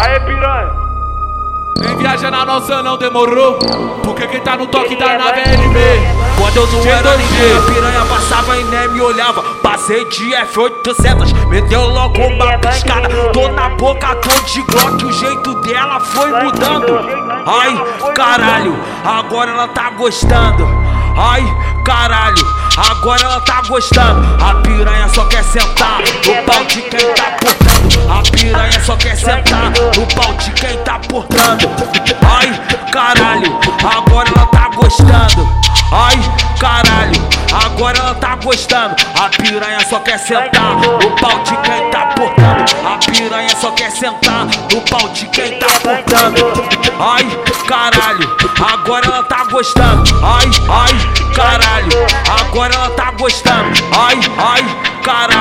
Aê, piranha. Vem viajar na nossa não demorou? Porque quem tá no toque da nave é LB Quando eu não era ninguém, a piranha passava e nem me olhava. Passei de F800, meteu logo uma piscada. Tô na boca, tô de Glock, o jeito dela foi mudando. Ai, caralho, agora ela tá gostando. Ai, caralho, agora ela tá gostando. A piranha só quer sentar no pau de quem tá portando. A piranha só quer sentar no pau de quem tá portando. Ai, caralho, agora ela tá gostando. Ai, caralho, agora ela tá gostando. A piranha só quer sentar no pau de quem tá portando. A piranha só quer sentar no pau de quem tá portando. Ai, caralho, agora ela tá gostando. Ai, ai, caralho, agora ela tá gostando. Ai, ai, caralho,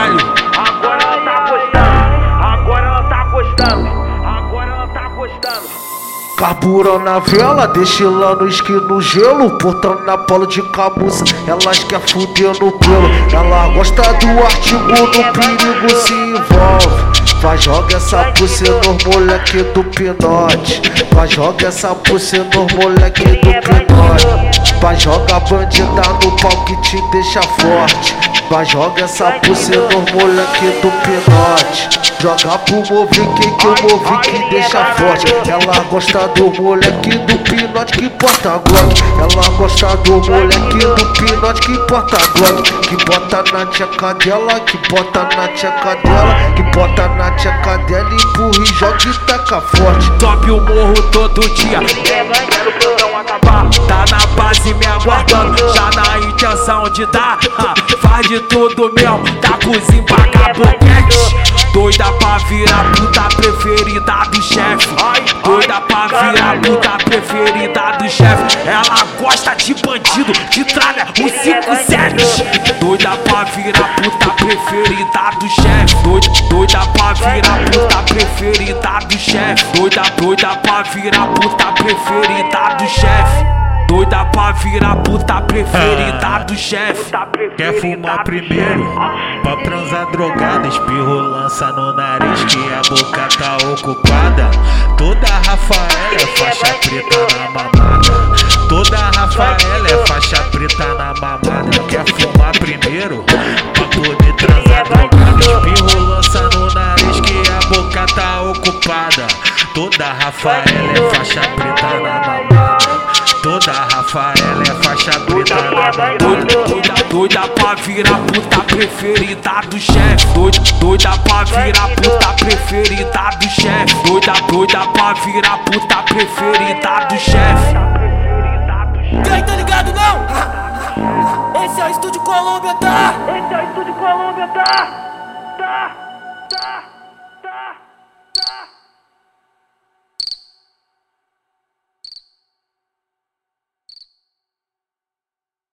Carburando na vela, destilando esqui no gelo Portando na polo de camuça, elas quer fuder no pelo Ela gosta do artigo, no perigo se envolve. Vai joga essa pussy nos moleque do pinote. Vai joga essa pussy nos moleque do pinote. Vai joga bandida no pau que te deixa forte. Vai joga essa pussy nos moleque do pinote Joga pro movique que o movique deixa forte. Ela gosta do moleque do pinote que porta glock. Ela gosta do moleque do pinote que porta glock. Que bota na tcheca dela, que bota na tcheca dela. Que bota na tcheca dela, empurra e joga e taca forte. Sobe o morro todo dia. Plantão acabar. Tá na base me aguardando. Já na intenção de dar ah, Faz de tudo mesmo Da cozinha pra caboquete Doida pra virar puta preferida do chefe. Doida pra virar puta preferida do chefe. Ela gosta de bandido, de tralha, o 57 Doida pra virar puta preferida do chefe. Doida, doida pra virar puta preferida do chefe. Doida, doida pra virar puta preferida do chefe Doida pra virar puta preferida do chefe Quer fumar primeiro? Pra transar drogada, espirro lança no nariz que a boca tá ocupada. Toda Rafaela é faixa preta na mamada. Toda Rafaela é faixa preta na mamada. Quer fumar primeiro? Pra poder transar drogada, espirro lança no nariz que a boca tá ocupada. Toda Rafaela é faixa preta na mamada. Toda Rafaela é faixa mamada. Doida, doida, doida pra virar puta preferida do chefe Doida, doida pra virar puta preferida do chefe Doida, doida pra virar puta preferida do chefe E aí, tá ligado não? Esse é o Estúdio Colômbia, tá? Esse é o Estúdio Colômbia, tá?